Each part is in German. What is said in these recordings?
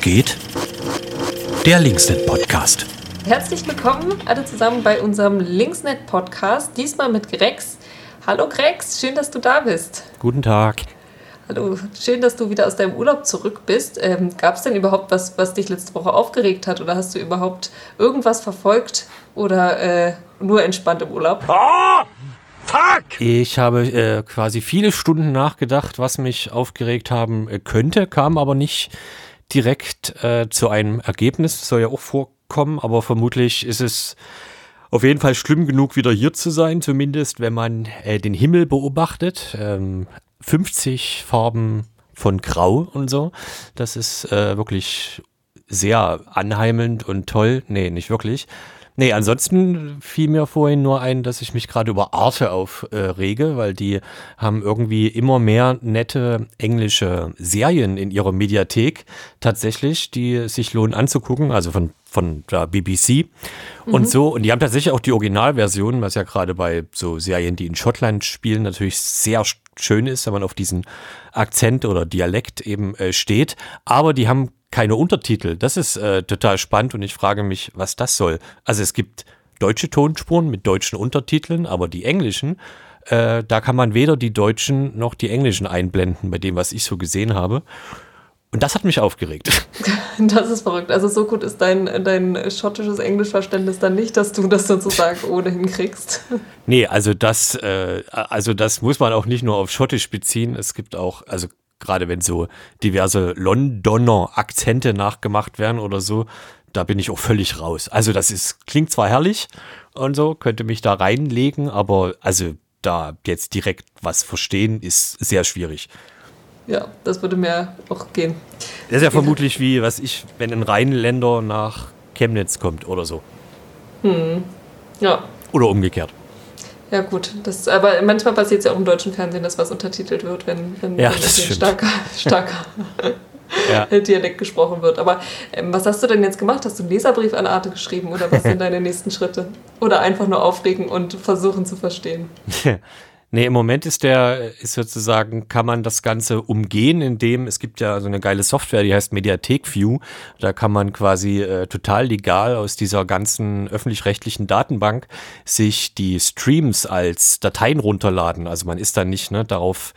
Geht? Der Linksnet Podcast. Herzlich willkommen alle zusammen bei unserem Linksnet Podcast, diesmal mit Grex. Hallo Grex, schön, dass du da bist. Guten Tag. Hallo, schön, dass du wieder aus deinem Urlaub zurück bist. Ähm, Gab es denn überhaupt was, was dich letzte Woche aufgeregt hat oder hast du überhaupt irgendwas verfolgt oder äh, nur entspannt im Urlaub? Oh! Fuck! Ich habe äh, quasi viele Stunden nachgedacht, was mich aufgeregt haben äh, könnte, kam aber nicht direkt äh, zu einem Ergebnis. Das soll ja auch vorkommen, aber vermutlich ist es auf jeden Fall schlimm genug, wieder hier zu sein, zumindest wenn man äh, den Himmel beobachtet. Ähm, 50 Farben von Grau und so. Das ist äh, wirklich sehr anheimelnd und toll. Nee, nicht wirklich. Nee, ansonsten fiel mir vorhin nur ein, dass ich mich gerade über Arte aufrege, weil die haben irgendwie immer mehr nette englische Serien in ihrer Mediathek tatsächlich, die sich lohnen anzugucken, also von, von der BBC und mhm. so. Und die haben tatsächlich auch die Originalversion, was ja gerade bei so Serien, die in Schottland spielen, natürlich sehr schön ist, wenn man auf diesen Akzent oder Dialekt eben äh, steht. Aber die haben keine Untertitel. Das ist äh, total spannend und ich frage mich, was das soll. Also es gibt deutsche Tonspuren mit deutschen Untertiteln, aber die englischen, äh, da kann man weder die deutschen noch die englischen einblenden, bei dem, was ich so gesehen habe. Und das hat mich aufgeregt. Das ist verrückt. Also so gut ist dein, dein schottisches Englischverständnis dann nicht, dass du das sozusagen ohnehin kriegst. Nee, also das, äh, also das muss man auch nicht nur auf Schottisch beziehen. Es gibt auch, also gerade wenn so diverse Londoner Akzente nachgemacht werden oder so, da bin ich auch völlig raus. Also das ist, klingt zwar herrlich und so, könnte mich da reinlegen, aber also da jetzt direkt was verstehen, ist sehr schwierig. Ja, das würde mir auch gehen. Das ist ja vermutlich wie, was ich, wenn ein Rheinländer nach Chemnitz kommt oder so. Hm. Ja. Oder umgekehrt. Ja, gut. Das, aber manchmal passiert es ja auch im deutschen Fernsehen, dass was untertitelt wird, wenn, wenn, ja, das starker, starker ja. Dialekt gesprochen wird. Aber ähm, was hast du denn jetzt gemacht? Hast du einen Leserbrief an Arte geschrieben oder was sind deine nächsten Schritte? Oder einfach nur aufregen und versuchen zu verstehen? Nee, im Moment ist der, ist sozusagen, kann man das Ganze umgehen, indem es gibt ja so eine geile Software, die heißt Mediathek View. Da kann man quasi äh, total legal aus dieser ganzen öffentlich-rechtlichen Datenbank sich die Streams als Dateien runterladen. Also man ist dann nicht ne, darauf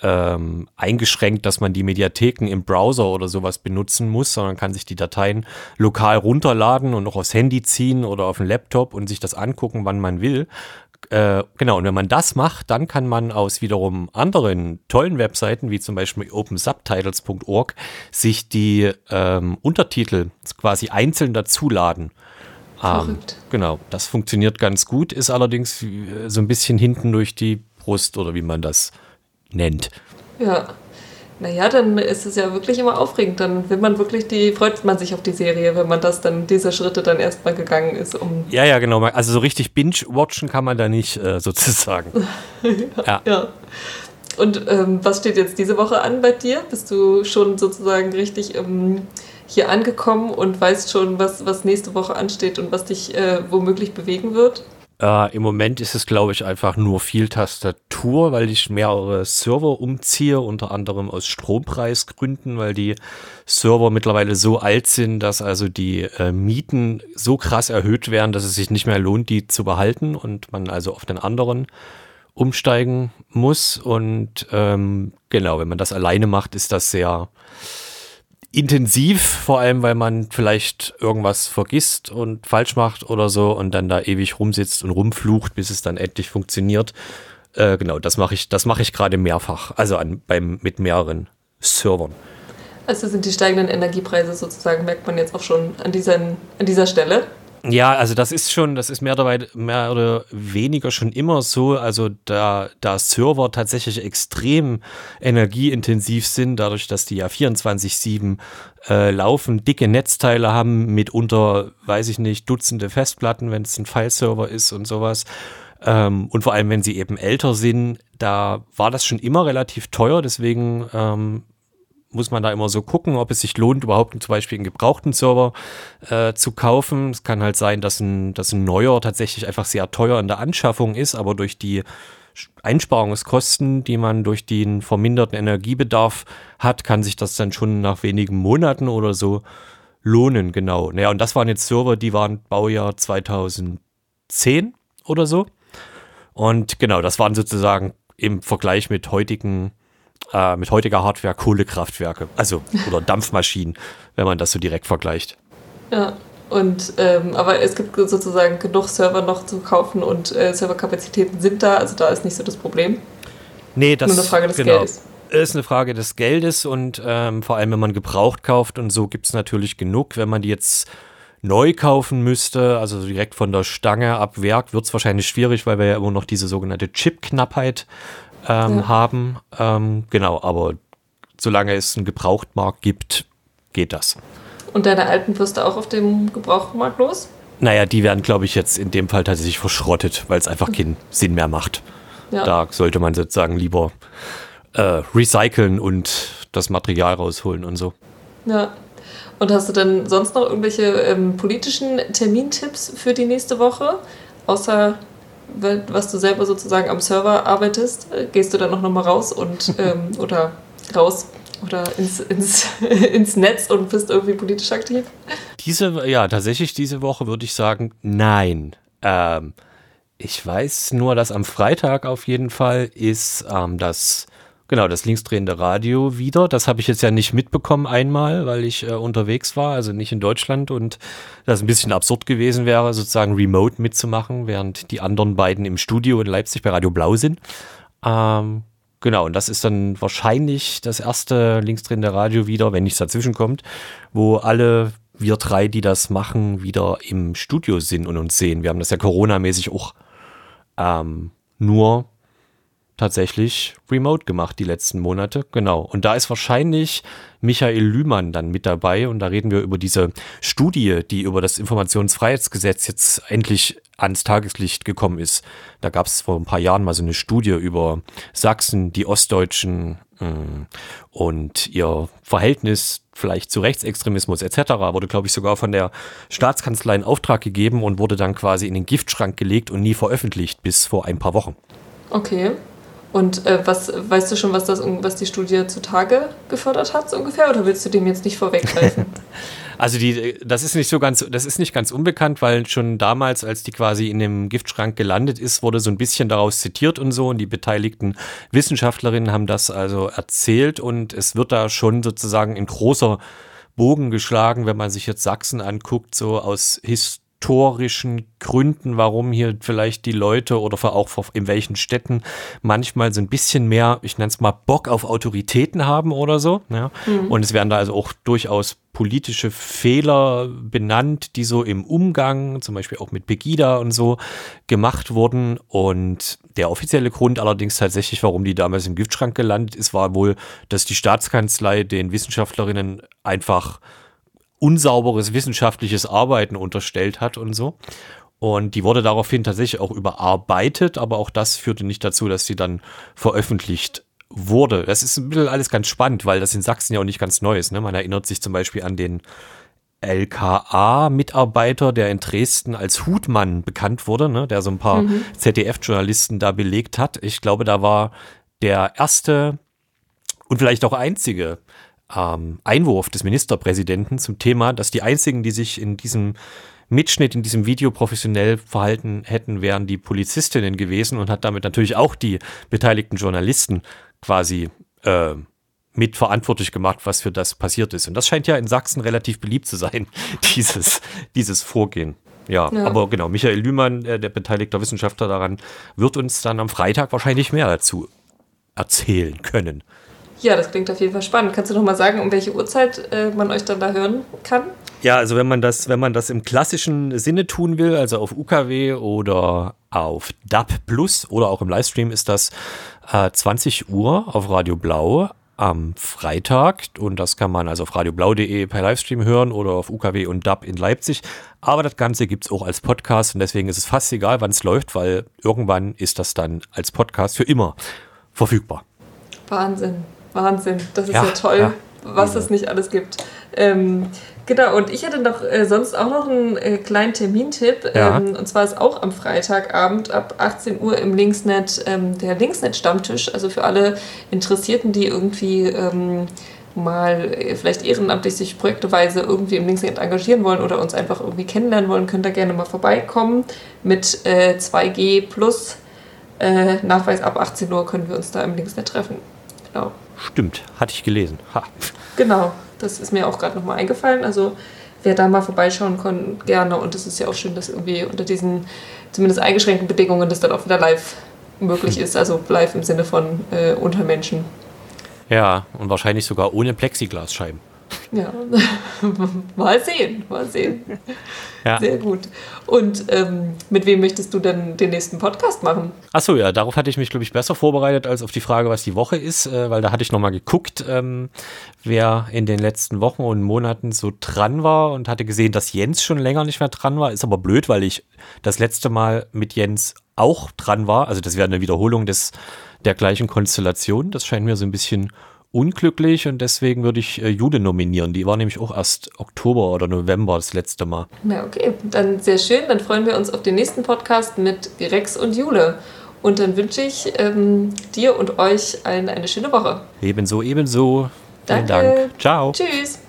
ähm, eingeschränkt, dass man die Mediatheken im Browser oder sowas benutzen muss, sondern kann sich die Dateien lokal runterladen und auch aufs Handy ziehen oder auf den Laptop und sich das angucken, wann man will. Äh, genau, und wenn man das macht, dann kann man aus wiederum anderen tollen Webseiten, wie zum Beispiel opensubtitles.org, sich die ähm, Untertitel quasi einzeln dazuladen. Ähm, genau, das funktioniert ganz gut, ist allerdings äh, so ein bisschen hinten durch die Brust oder wie man das nennt. Ja. Naja, dann ist es ja wirklich immer aufregend. Dann will man wirklich die, freut man sich auf die Serie, wenn man das dann, diese Schritte dann erstmal gegangen ist, um. Ja, ja, genau. Also so richtig binge-watchen kann man da nicht, äh, sozusagen. ja, ja. ja. Und ähm, was steht jetzt diese Woche an bei dir? Bist du schon sozusagen richtig ähm, hier angekommen und weißt schon, was, was nächste Woche ansteht und was dich äh, womöglich bewegen wird? Äh, Im Moment ist es, glaube ich, einfach nur viel Tastatur, weil ich mehrere Server umziehe, unter anderem aus Strompreisgründen, weil die Server mittlerweile so alt sind, dass also die äh, Mieten so krass erhöht werden, dass es sich nicht mehr lohnt, die zu behalten und man also auf den anderen umsteigen muss. Und ähm, genau, wenn man das alleine macht, ist das sehr intensiv, vor allem weil man vielleicht irgendwas vergisst und falsch macht oder so und dann da ewig rumsitzt und rumflucht, bis es dann endlich funktioniert. Äh, genau, das mache ich, das ich gerade mehrfach, also an, beim, mit mehreren Servern. Also sind die steigenden Energiepreise sozusagen, merkt man jetzt auch schon an, diesen, an dieser Stelle. Ja, also das ist schon, das ist mehr, dabei, mehr oder weniger schon immer so. Also da, da Server tatsächlich extrem energieintensiv sind, dadurch, dass die ja 24-7 äh, laufen, dicke Netzteile haben, mitunter, weiß ich nicht, Dutzende Festplatten, wenn es ein File-Server ist und sowas. Ähm, und vor allem, wenn sie eben älter sind, da war das schon immer relativ teuer. Deswegen ähm, muss man da immer so gucken, ob es sich lohnt, überhaupt zum Beispiel einen gebrauchten Server äh, zu kaufen. Es kann halt sein, dass ein, dass ein neuer tatsächlich einfach sehr teuer in der Anschaffung ist, aber durch die Einsparungskosten, die man durch den verminderten Energiebedarf hat, kann sich das dann schon nach wenigen Monaten oder so lohnen, genau. Naja, und das waren jetzt Server, die waren Baujahr 2010 oder so. Und genau, das waren sozusagen im Vergleich mit heutigen, äh, mit heutiger Hardware Kohlekraftwerke, also oder Dampfmaschinen, wenn man das so direkt vergleicht. Ja. Und ähm, aber es gibt sozusagen genug Server noch zu kaufen und äh, Serverkapazitäten sind da, also da ist nicht so das Problem. Nee, das Nur eine Frage des genau. Geldes. Ist eine Frage des Geldes und ähm, vor allem, wenn man gebraucht kauft und so gibt es natürlich genug. Wenn man die jetzt neu kaufen müsste, also direkt von der Stange ab Werk, wird es wahrscheinlich schwierig, weil wir ja immer noch diese sogenannte Chip-Knappheit ähm, ja. haben. Ähm, genau, aber solange es einen Gebrauchtmarkt gibt, geht das. Und deine alten wirst du auch auf dem Gebrauchtmarkt los? Naja, die werden, glaube ich, jetzt in dem Fall tatsächlich verschrottet, weil es einfach keinen Sinn mehr macht. Ja. Da sollte man sozusagen lieber äh, recyceln und das Material rausholen und so. Ja. Und hast du denn sonst noch irgendwelche ähm, politischen Termintipps für die nächste Woche? Außer was du selber sozusagen am Server arbeitest, gehst du dann noch mal raus und ähm, oder raus oder ins, ins, ins Netz und bist irgendwie politisch aktiv? Diese, ja, tatsächlich diese Woche würde ich sagen, nein. Ähm, ich weiß nur, dass am Freitag auf jeden Fall ist ähm, das, genau, das linksdrehende Radio wieder. Das habe ich jetzt ja nicht mitbekommen einmal, weil ich äh, unterwegs war, also nicht in Deutschland und das ein bisschen absurd gewesen wäre, sozusagen remote mitzumachen, während die anderen beiden im Studio in Leipzig bei Radio Blau sind. Ähm, Genau, und das ist dann wahrscheinlich das erste linksdrehende Radio wieder, wenn nichts dazwischen kommt, wo alle wir drei, die das machen, wieder im Studio sind und uns sehen. Wir haben das ja Corona-mäßig auch ähm, nur tatsächlich remote gemacht die letzten Monate. Genau. Und da ist wahrscheinlich Michael Lühmann dann mit dabei. Und da reden wir über diese Studie, die über das Informationsfreiheitsgesetz jetzt endlich ans Tageslicht gekommen ist. Da gab es vor ein paar Jahren mal so eine Studie über Sachsen, die Ostdeutschen mm, und ihr Verhältnis vielleicht zu Rechtsextremismus etc. wurde, glaube ich, sogar von der Staatskanzlei in Auftrag gegeben und wurde dann quasi in den Giftschrank gelegt und nie veröffentlicht bis vor ein paar Wochen. Okay. Und äh, was weißt du schon, was das was die Studie zutage gefördert hat, so ungefähr, oder willst du dem jetzt nicht vorweggreifen? also die, das ist nicht so ganz, das ist nicht ganz unbekannt, weil schon damals, als die quasi in dem Giftschrank gelandet ist, wurde so ein bisschen daraus zitiert und so. Und die beteiligten Wissenschaftlerinnen haben das also erzählt und es wird da schon sozusagen in großer Bogen geschlagen, wenn man sich jetzt Sachsen anguckt, so aus Historie historischen Gründen, warum hier vielleicht die Leute oder auch in welchen Städten manchmal so ein bisschen mehr, ich nenne es mal, Bock auf Autoritäten haben oder so. Ja? Mhm. Und es werden da also auch durchaus politische Fehler benannt, die so im Umgang, zum Beispiel auch mit Pegida und so, gemacht wurden. Und der offizielle Grund allerdings tatsächlich, warum die damals im Giftschrank gelandet ist, war wohl, dass die Staatskanzlei den Wissenschaftlerinnen einfach unsauberes wissenschaftliches Arbeiten unterstellt hat und so. Und die wurde daraufhin tatsächlich auch überarbeitet, aber auch das führte nicht dazu, dass sie dann veröffentlicht wurde. Das ist ein bisschen alles ganz spannend, weil das in Sachsen ja auch nicht ganz neu ist. Ne? Man erinnert sich zum Beispiel an den LKA-Mitarbeiter, der in Dresden als Hutmann bekannt wurde, ne? der so ein paar mhm. ZDF-Journalisten da belegt hat. Ich glaube, da war der erste und vielleicht auch einzige ähm, Einwurf des Ministerpräsidenten zum Thema, dass die einzigen, die sich in diesem Mitschnitt in diesem Video professionell verhalten hätten, wären die Polizistinnen gewesen und hat damit natürlich auch die beteiligten Journalisten quasi äh, mitverantwortlich gemacht, was für das passiert ist. Und das scheint ja in Sachsen relativ beliebt zu sein, dieses, dieses Vorgehen. Ja, ja, aber genau, Michael Lühmann, äh, der beteiligte Wissenschaftler daran, wird uns dann am Freitag wahrscheinlich mehr dazu erzählen können. Ja, das klingt auf jeden Fall spannend. Kannst du noch mal sagen, um welche Uhrzeit äh, man euch dann da hören kann? Ja, also wenn man das, wenn man das im klassischen Sinne tun will, also auf UKW oder auf DAB Plus oder auch im Livestream, ist das äh, 20 Uhr auf Radio Blau am Freitag und das kann man also auf radioblau.de per Livestream hören oder auf UKW und DAB in Leipzig. Aber das Ganze gibt es auch als Podcast und deswegen ist es fast egal, wann es läuft, weil irgendwann ist das dann als Podcast für immer verfügbar. Wahnsinn. Wahnsinn, das ist ja, ja toll, ja. was es nicht alles gibt. Ähm, Genau, und ich hätte noch äh, sonst auch noch einen äh, kleinen Termintipp. Ja. Ähm, und zwar ist auch am Freitagabend ab 18 Uhr im Linksnet ähm, der Linksnet-Stammtisch. Also für alle Interessierten, die irgendwie ähm, mal äh, vielleicht ehrenamtlich sich projekteweise irgendwie im Linksnet engagieren wollen oder uns einfach irgendwie kennenlernen wollen, könnt ihr gerne mal vorbeikommen. Mit äh, 2G plus äh, Nachweis ab 18 Uhr können wir uns da im Linksnet treffen. Genau. Stimmt, hatte ich gelesen. Ha. Genau. Das ist mir auch gerade nochmal eingefallen. Also wer da mal vorbeischauen kann, gerne. Und es ist ja auch schön, dass irgendwie unter diesen zumindest eingeschränkten Bedingungen das dann auch wieder live möglich ist. Also live im Sinne von äh, unter Menschen. Ja, und wahrscheinlich sogar ohne Plexiglasscheiben. Ja, mal sehen, mal sehen. Ja. Sehr gut. Und ähm, mit wem möchtest du denn den nächsten Podcast machen? Achso, ja, darauf hatte ich mich, glaube ich, besser vorbereitet als auf die Frage, was die Woche ist, äh, weil da hatte ich nochmal geguckt, ähm, wer in den letzten Wochen und Monaten so dran war und hatte gesehen, dass Jens schon länger nicht mehr dran war. Ist aber blöd, weil ich das letzte Mal mit Jens auch dran war. Also das wäre eine Wiederholung des, der gleichen Konstellation. Das scheint mir so ein bisschen unglücklich und deswegen würde ich äh, Jude nominieren. Die war nämlich auch erst Oktober oder November das letzte Mal. Ja, okay. Dann sehr schön. Dann freuen wir uns auf den nächsten Podcast mit Rex und Jule. Und dann wünsche ich ähm, dir und euch allen eine schöne Woche. Ebenso, ebenso. Vielen Danke. Dank. Ciao. Tschüss.